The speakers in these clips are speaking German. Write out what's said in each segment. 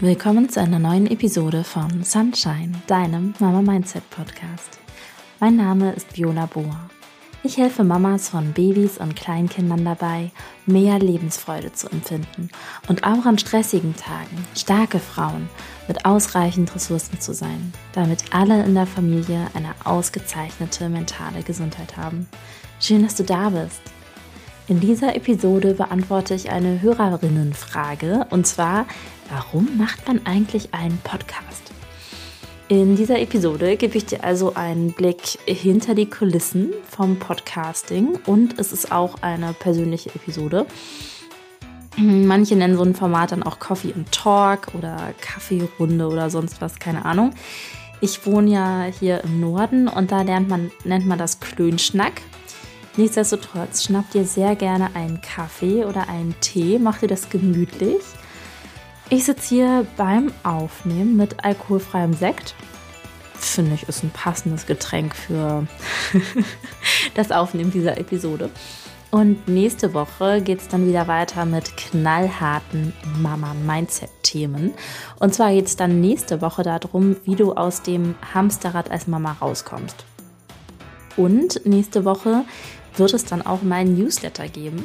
Willkommen zu einer neuen Episode von Sunshine, deinem Mama Mindset Podcast. Mein Name ist Viola Bohr. Ich helfe Mamas von Babys und Kleinkindern dabei, mehr Lebensfreude zu empfinden und auch an stressigen Tagen starke Frauen mit ausreichend Ressourcen zu sein, damit alle in der Familie eine ausgezeichnete mentale Gesundheit haben. Schön, dass du da bist. In dieser Episode beantworte ich eine Hörerinnenfrage und zwar, warum macht man eigentlich einen Podcast? In dieser Episode gebe ich dir also einen Blick hinter die Kulissen vom Podcasting und es ist auch eine persönliche Episode. Manche nennen so ein Format dann auch Coffee and Talk oder Kaffeerunde oder sonst was, keine Ahnung. Ich wohne ja hier im Norden und da lernt man, nennt man das Klönschnack. Nichtsdestotrotz schnapp dir sehr gerne einen Kaffee oder einen Tee, mach dir das gemütlich ich sitze hier beim Aufnehmen mit alkoholfreiem Sekt. Finde ich, ist ein passendes Getränk für das Aufnehmen dieser Episode. Und nächste Woche geht es dann wieder weiter mit knallharten Mama-Mindset-Themen. Und zwar geht es dann nächste Woche darum, wie du aus dem Hamsterrad als Mama rauskommst. Und nächste Woche wird es dann auch meinen Newsletter geben,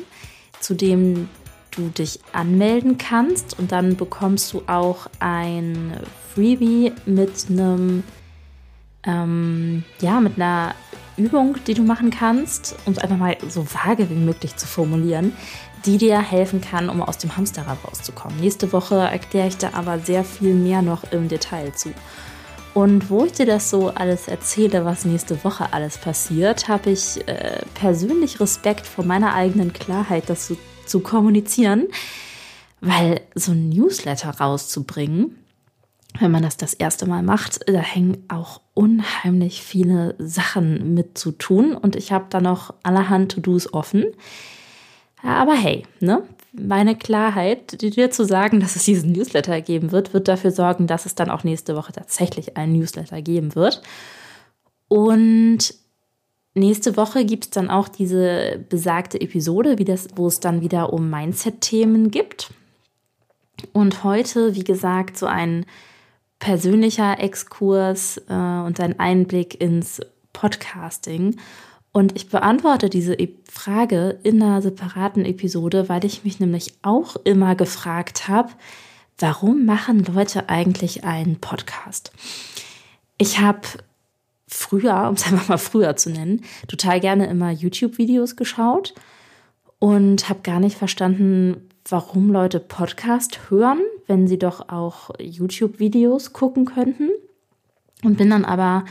zu dem du dich anmelden kannst und dann bekommst du auch ein Freebie mit einem, ähm, ja, mit einer Übung, die du machen kannst, um es einfach mal so vage wie möglich zu formulieren, die dir helfen kann, um aus dem Hamsterrad rauszukommen. Nächste Woche erkläre ich da aber sehr viel mehr noch im Detail zu. Und wo ich dir das so alles erzähle, was nächste Woche alles passiert, habe ich äh, persönlich Respekt vor meiner eigenen Klarheit, das zu zu kommunizieren, weil so ein Newsletter rauszubringen, wenn man das das erste Mal macht, da hängen auch unheimlich viele Sachen mit zu tun und ich habe da noch allerhand To-Dos offen. Aber hey, ne? Meine Klarheit, dir zu sagen, dass es diesen Newsletter geben wird, wird dafür sorgen, dass es dann auch nächste Woche tatsächlich einen Newsletter geben wird. Und Nächste Woche gibt es dann auch diese besagte Episode, das, wo es dann wieder um Mindset-Themen gibt. Und heute, wie gesagt, so ein persönlicher Exkurs äh, und ein Einblick ins Podcasting. Und ich beantworte diese e Frage in einer separaten Episode, weil ich mich nämlich auch immer gefragt habe, warum machen Leute eigentlich einen Podcast? Ich habe früher, um es einfach mal früher zu nennen, total gerne immer YouTube-Videos geschaut und habe gar nicht verstanden, warum Leute Podcast hören, wenn sie doch auch YouTube-Videos gucken könnten. Und bin dann aber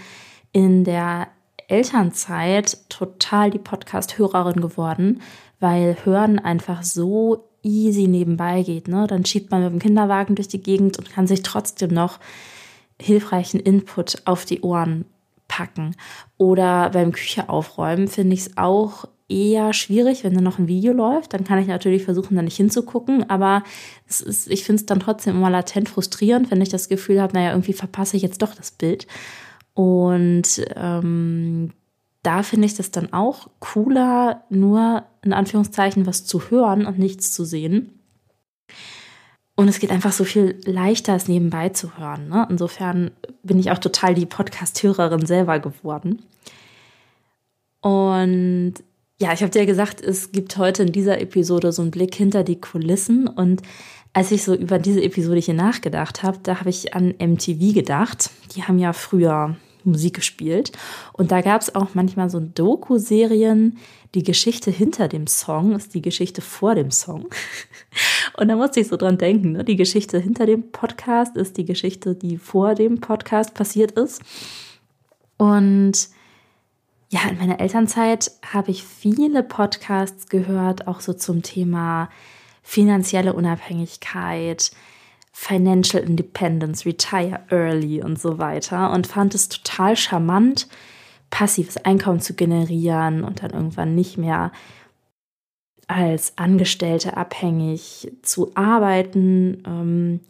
in der Elternzeit total die Podcast-Hörerin geworden, weil Hören einfach so easy nebenbei geht. Ne? Dann schiebt man mit dem Kinderwagen durch die Gegend und kann sich trotzdem noch hilfreichen Input auf die Ohren packen. Oder beim Küche aufräumen finde ich es auch eher schwierig, wenn da noch ein Video läuft. Dann kann ich natürlich versuchen, da nicht hinzugucken. Aber ist, ich finde es dann trotzdem immer latent frustrierend, wenn ich das Gefühl habe, naja, irgendwie verpasse ich jetzt doch das Bild. Und ähm, da finde ich das dann auch cooler, nur in Anführungszeichen was zu hören und nichts zu sehen. Und es geht einfach so viel leichter, es nebenbei zu hören. Ne? Insofern bin ich auch total die Podcast-Hörerin selber geworden. Und ja, ich habe dir gesagt, es gibt heute in dieser Episode so einen Blick hinter die Kulissen. Und als ich so über diese Episode hier nachgedacht habe, da habe ich an MTV gedacht. Die haben ja früher Musik gespielt. Und da gab es auch manchmal so Doku-Serien. Die Geschichte hinter dem Song ist die Geschichte vor dem Song. Und da musste ich so dran denken. Ne? Die Geschichte hinter dem Podcast ist die Geschichte, die vor dem Podcast passiert ist. Und ja, in meiner Elternzeit habe ich viele Podcasts gehört, auch so zum Thema finanzielle Unabhängigkeit, Financial Independence, Retire Early und so weiter und fand es total charmant, passives Einkommen zu generieren und dann irgendwann nicht mehr als Angestellte abhängig zu arbeiten. Ähm,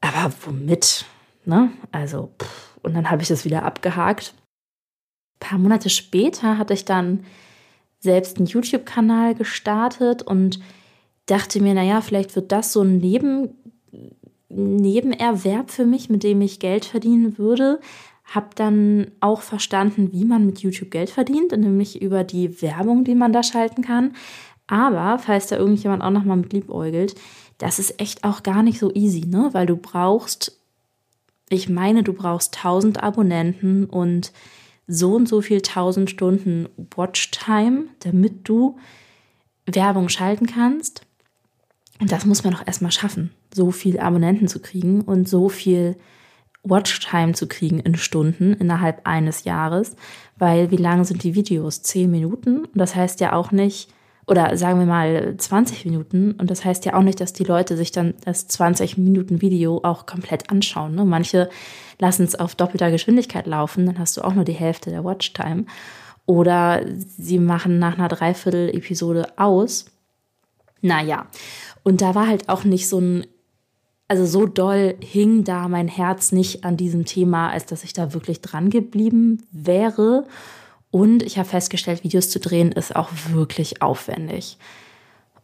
aber womit? Ne? Also, pff, und dann habe ich das wieder abgehakt. Ein paar Monate später hatte ich dann selbst einen YouTube-Kanal gestartet und dachte mir, naja, vielleicht wird das so ein Leben Nebenerwerb für mich, mit dem ich Geld verdienen würde. Habe dann auch verstanden, wie man mit YouTube Geld verdient, nämlich über die Werbung, die man da schalten kann. Aber falls da irgendjemand auch nochmal mit liebäugelt, das ist echt auch gar nicht so easy, ne? Weil du brauchst, ich meine, du brauchst 1000 Abonnenten und so und so viel 1000 Stunden Watchtime, damit du Werbung schalten kannst. Und das muss man doch erstmal schaffen, so viel Abonnenten zu kriegen und so viel Watchtime zu kriegen in Stunden innerhalb eines Jahres. Weil wie lang sind die Videos? Zehn Minuten? Und das heißt ja auch nicht, oder sagen wir mal 20 Minuten. Und das heißt ja auch nicht, dass die Leute sich dann das 20 Minuten Video auch komplett anschauen. Ne? Manche lassen es auf doppelter Geschwindigkeit laufen, dann hast du auch nur die Hälfte der Watchtime. Oder sie machen nach einer Dreiviertel-Episode aus. Naja, und da war halt auch nicht so ein, also so doll hing da mein Herz nicht an diesem Thema, als dass ich da wirklich dran geblieben wäre. Und ich habe festgestellt, Videos zu drehen ist auch wirklich aufwendig.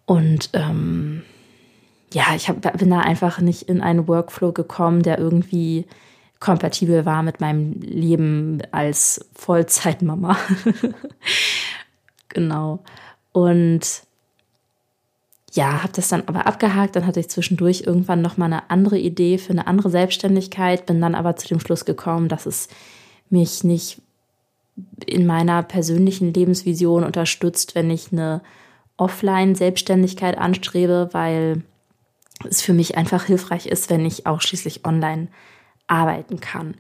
Und ähm, ja, ich hab, bin da einfach nicht in einen Workflow gekommen, der irgendwie kompatibel war mit meinem Leben als Vollzeitmama. genau. Und ja, habe das dann aber abgehakt. Dann hatte ich zwischendurch irgendwann noch mal eine andere Idee für eine andere Selbstständigkeit, bin dann aber zu dem Schluss gekommen, dass es mich nicht in meiner persönlichen Lebensvision unterstützt, wenn ich eine Offline-Selbstständigkeit anstrebe, weil es für mich einfach hilfreich ist, wenn ich auch schließlich online arbeiten kann.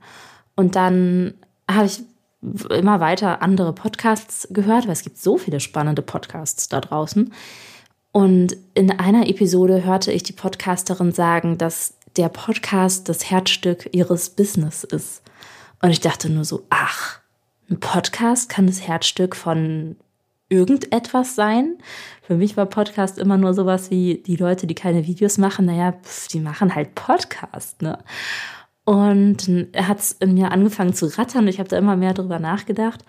Und dann habe ich immer weiter andere Podcasts gehört, weil es gibt so viele spannende Podcasts da draußen. Und in einer Episode hörte ich die Podcasterin sagen, dass der Podcast das Herzstück ihres Business ist. Und ich dachte nur so, ach, ein Podcast kann das Herzstück von irgendetwas sein. Für mich war Podcast immer nur sowas wie die Leute, die keine Videos machen, naja, pf, die machen halt Podcast, ne? Und er hat es in mir angefangen zu rattern. Ich habe da immer mehr drüber nachgedacht.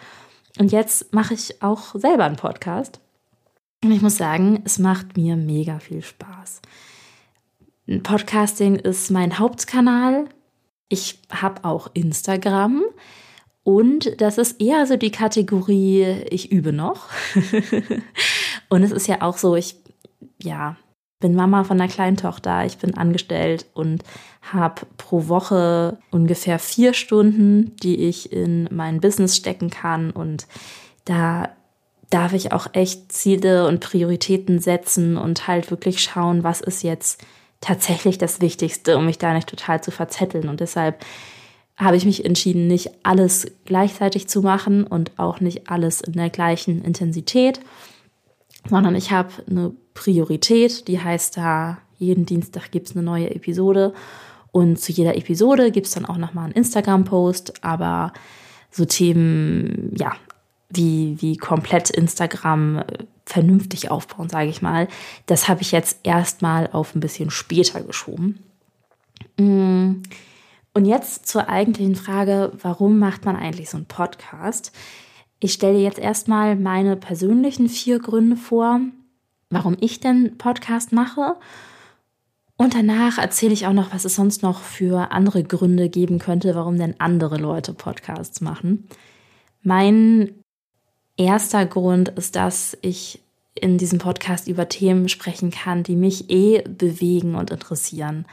Und jetzt mache ich auch selber einen Podcast. Und ich muss sagen, es macht mir mega viel Spaß. Podcasting ist mein Hauptkanal. Ich habe auch Instagram. Und das ist eher so die Kategorie, ich übe noch. und es ist ja auch so, ich, ja, bin Mama von einer kleinen Tochter, ich bin angestellt und habe pro Woche ungefähr vier Stunden, die ich in mein Business stecken kann. Und da darf ich auch echt Ziele und Prioritäten setzen und halt wirklich schauen, was ist jetzt tatsächlich das Wichtigste, um mich da nicht total zu verzetteln. Und deshalb habe ich mich entschieden, nicht alles gleichzeitig zu machen und auch nicht alles in der gleichen Intensität, sondern ich habe eine Priorität, die heißt da, jeden Dienstag gibt es eine neue Episode und zu jeder Episode gibt es dann auch nochmal einen Instagram-Post, aber so Themen, ja, wie, wie komplett Instagram vernünftig aufbauen, sage ich mal, das habe ich jetzt erstmal auf ein bisschen später geschoben. Mmh. Und jetzt zur eigentlichen Frage, warum macht man eigentlich so einen Podcast? Ich stelle jetzt erstmal meine persönlichen vier Gründe vor, warum ich denn Podcast mache. Und danach erzähle ich auch noch, was es sonst noch für andere Gründe geben könnte, warum denn andere Leute Podcasts machen. Mein erster Grund ist, dass ich in diesem Podcast über Themen sprechen kann, die mich eh bewegen und interessieren.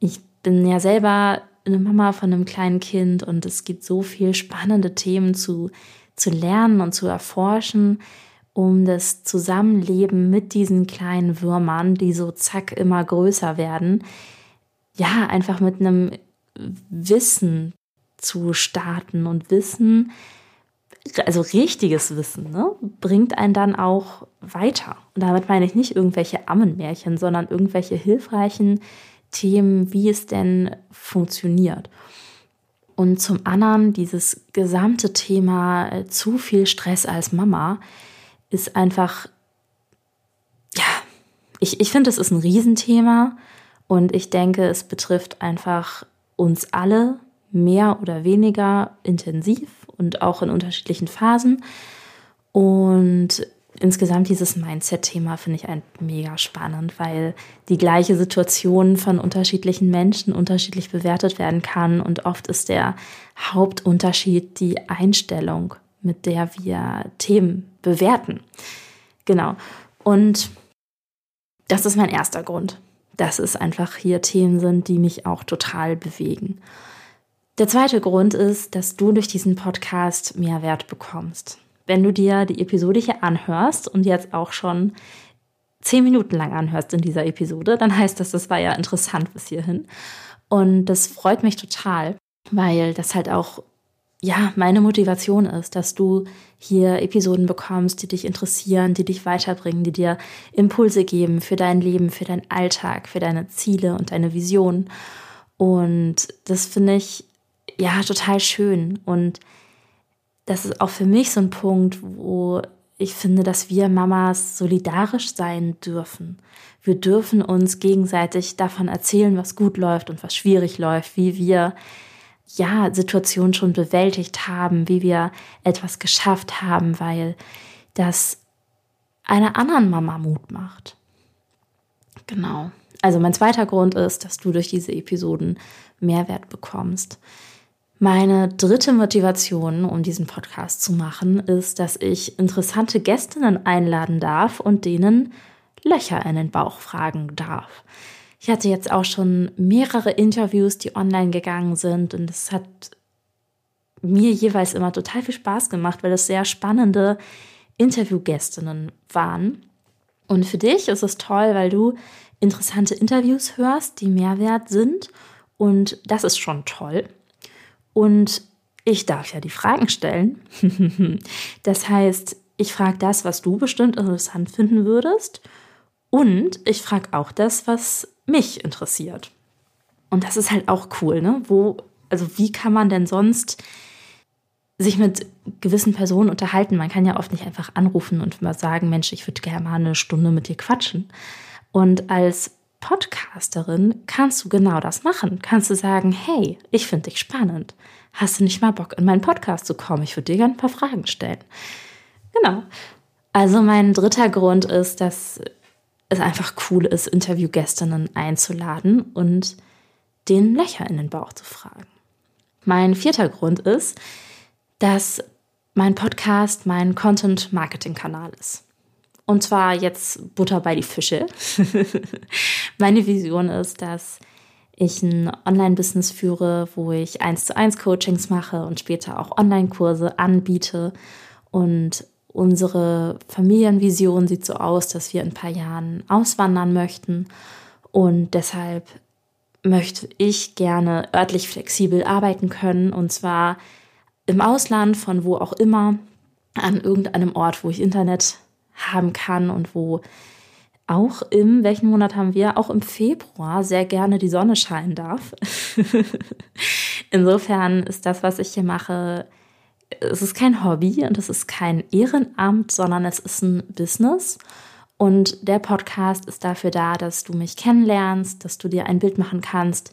Ich bin ja selber eine Mama von einem kleinen Kind und es gibt so viel spannende Themen zu, zu lernen und zu erforschen, um das Zusammenleben mit diesen kleinen Würmern, die so zack immer größer werden, ja, einfach mit einem Wissen zu starten und Wissen, also richtiges Wissen, ne, bringt einen dann auch weiter. Und damit meine ich nicht irgendwelche Ammenmärchen, sondern irgendwelche hilfreichen Themen, wie es denn funktioniert. Und zum anderen dieses gesamte Thema äh, zu viel Stress als Mama ist einfach, ja, ich, ich finde, es ist ein Riesenthema und ich denke, es betrifft einfach uns alle mehr oder weniger intensiv und auch in unterschiedlichen Phasen. Und insgesamt dieses Mindset-Thema finde ich ein mega spannend, weil die gleiche Situation von unterschiedlichen Menschen unterschiedlich bewertet werden kann und oft ist der Hauptunterschied die Einstellung, mit der wir Themen bewerten. Genau. Und das ist mein erster Grund, dass es einfach hier Themen sind, die mich auch total bewegen. Der zweite Grund ist, dass du durch diesen Podcast mehr Wert bekommst. Wenn du dir die Episode hier anhörst und jetzt auch schon zehn Minuten lang anhörst in dieser Episode, dann heißt das, das war ja interessant bis hierhin. Und das freut mich total, weil das halt auch ja, meine Motivation ist, dass du hier Episoden bekommst, die dich interessieren, die dich weiterbringen, die dir Impulse geben für dein Leben, für deinen Alltag, für deine Ziele und deine Vision. Und das finde ich ja total schön. Und das ist auch für mich so ein Punkt, wo ich finde, dass wir Mamas solidarisch sein dürfen. Wir dürfen uns gegenseitig davon erzählen, was gut läuft und was schwierig läuft, wie wir ja, Situationen schon bewältigt haben, wie wir etwas geschafft haben, weil das einer anderen Mama Mut macht. Genau. Also mein zweiter Grund ist, dass du durch diese Episoden Mehrwert bekommst. Meine dritte Motivation, um diesen Podcast zu machen, ist, dass ich interessante Gästinnen einladen darf und denen Löcher in den Bauch fragen darf. Ich hatte jetzt auch schon mehrere Interviews, die online gegangen sind und es hat mir jeweils immer total viel Spaß gemacht, weil es sehr spannende Interviewgästinnen waren. Und für dich ist es toll, weil du interessante Interviews hörst, die Mehrwert sind. Und das ist schon toll. Und ich darf ja die Fragen stellen. das heißt, ich frage das, was du bestimmt interessant finden würdest. Und ich frage auch das, was mich interessiert. Und das ist halt auch cool, ne? Wo, also wie kann man denn sonst sich mit gewissen Personen unterhalten? Man kann ja oft nicht einfach anrufen und mal sagen, Mensch, ich würde gerne mal eine Stunde mit dir quatschen. Und als Podcasterin kannst du genau das machen. Kannst du sagen, hey, ich finde dich spannend. Hast du nicht mal Bock, in meinen Podcast zu kommen? Ich würde dir gerne ein paar Fragen stellen. Genau. Also mein dritter Grund ist, dass es einfach cool ist, Interviewgästinnen einzuladen und den Löcher in den Bauch zu fragen. Mein vierter Grund ist, dass mein Podcast mein Content-Marketing-Kanal ist. Und zwar jetzt Butter bei die Fische. Meine Vision ist, dass ich ein Online-Business führe, wo ich eins zu eins Coachings mache und später auch Online-Kurse anbiete und Unsere Familienvision sieht so aus, dass wir in ein paar Jahren auswandern möchten. Und deshalb möchte ich gerne örtlich flexibel arbeiten können. Und zwar im Ausland, von wo auch immer, an irgendeinem Ort, wo ich Internet haben kann und wo auch im, welchen Monat haben wir? Auch im Februar sehr gerne die Sonne scheinen darf. Insofern ist das, was ich hier mache, es ist kein Hobby und es ist kein Ehrenamt, sondern es ist ein Business. Und der Podcast ist dafür da, dass du mich kennenlernst, dass du dir ein Bild machen kannst,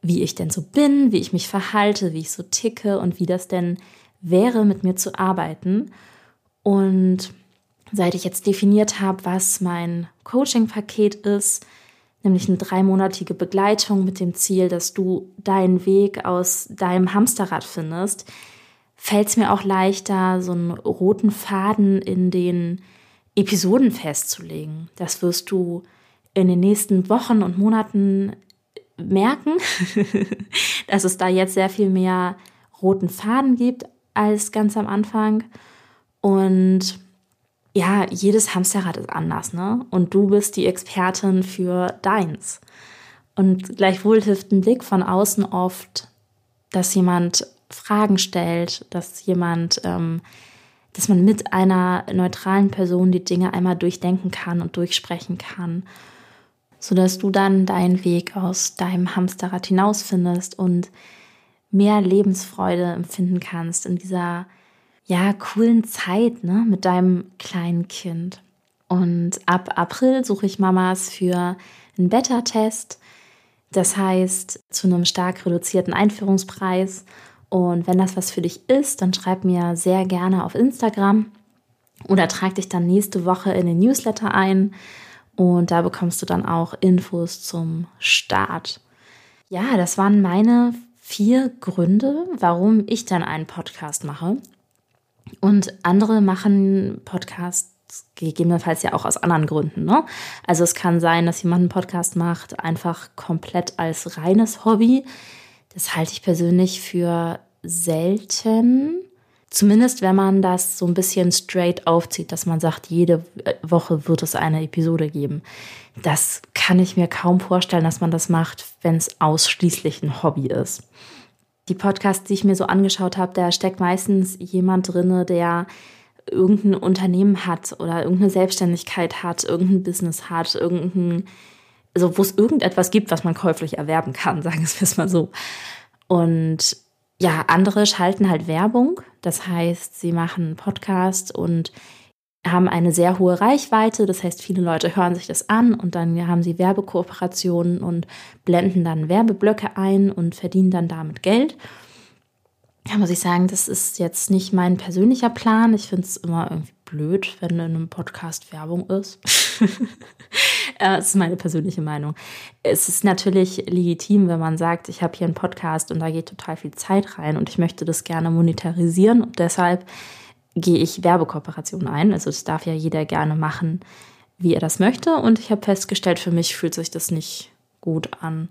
wie ich denn so bin, wie ich mich verhalte, wie ich so ticke und wie das denn wäre, mit mir zu arbeiten. Und seit ich jetzt definiert habe, was mein Coaching-Paket ist, nämlich eine dreimonatige Begleitung mit dem Ziel, dass du deinen Weg aus deinem Hamsterrad findest, fällt es mir auch leichter, so einen roten Faden in den Episoden festzulegen. Das wirst du in den nächsten Wochen und Monaten merken, dass es da jetzt sehr viel mehr roten Faden gibt als ganz am Anfang. Und ja, jedes Hamsterrad ist anders, ne? Und du bist die Expertin für deins. Und gleichwohl hilft ein Blick von außen oft, dass jemand Fragen stellt, dass jemand, ähm, dass man mit einer neutralen Person die Dinge einmal durchdenken kann und durchsprechen kann, sodass du dann deinen Weg aus deinem Hamsterrad hinausfindest und mehr Lebensfreude empfinden kannst in dieser ja coolen Zeit ne, mit deinem kleinen Kind. Und ab April suche ich Mamas für einen Beta-Test. Das heißt, zu einem stark reduzierten Einführungspreis und wenn das was für dich ist, dann schreib mir sehr gerne auf Instagram. Oder trag dich dann nächste Woche in den Newsletter ein und da bekommst du dann auch Infos zum Start. Ja, das waren meine vier Gründe, warum ich dann einen Podcast mache. Und andere machen Podcasts gegebenenfalls ja auch aus anderen Gründen. Ne? Also es kann sein, dass jemand einen Podcast macht, einfach komplett als reines Hobby. Das halte ich persönlich für selten. Zumindest wenn man das so ein bisschen straight aufzieht, dass man sagt, jede Woche wird es eine Episode geben. Das kann ich mir kaum vorstellen, dass man das macht, wenn es ausschließlich ein Hobby ist. Die Podcasts, die ich mir so angeschaut habe, da steckt meistens jemand drin, der irgendein Unternehmen hat oder irgendeine Selbstständigkeit hat, irgendein Business hat, irgendein, also wo es irgendetwas gibt, was man käuflich erwerben kann, sagen wir es mal so. Und ja, andere schalten halt Werbung. Das heißt, sie machen Podcast und haben eine sehr hohe Reichweite. Das heißt, viele Leute hören sich das an und dann haben sie Werbekooperationen und blenden dann Werbeblöcke ein und verdienen dann damit Geld ja, muss ich sagen, das ist jetzt nicht mein persönlicher Plan. Ich finde es immer irgendwie blöd, wenn in einem Podcast Werbung ist. das ist meine persönliche Meinung. Es ist natürlich legitim, wenn man sagt, ich habe hier einen Podcast und da geht total viel Zeit rein und ich möchte das gerne monetarisieren und deshalb gehe ich Werbekooperationen ein. Also das darf ja jeder gerne machen, wie er das möchte. Und ich habe festgestellt, für mich fühlt sich das nicht gut an.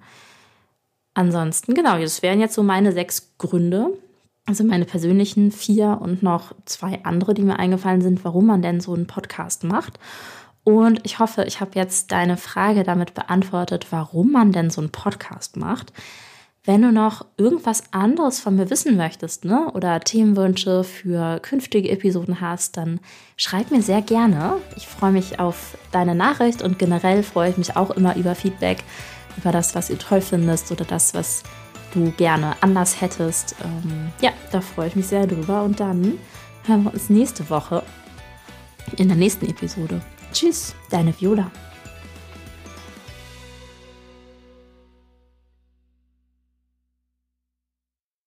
Ansonsten, genau, das wären jetzt so meine sechs Gründe, also meine persönlichen vier und noch zwei andere, die mir eingefallen sind, warum man denn so einen Podcast macht. Und ich hoffe, ich habe jetzt deine Frage damit beantwortet, warum man denn so einen Podcast macht. Wenn du noch irgendwas anderes von mir wissen möchtest, ne, oder Themenwünsche für künftige Episoden hast, dann schreib mir sehr gerne. Ich freue mich auf deine Nachricht und generell freue ich mich auch immer über Feedback, über das, was du toll findest oder das, was du gerne anders hättest. Ähm, ja, da freue ich mich sehr drüber. Und dann hören wir uns nächste Woche in der nächsten Episode. Tschüss, deine Viola.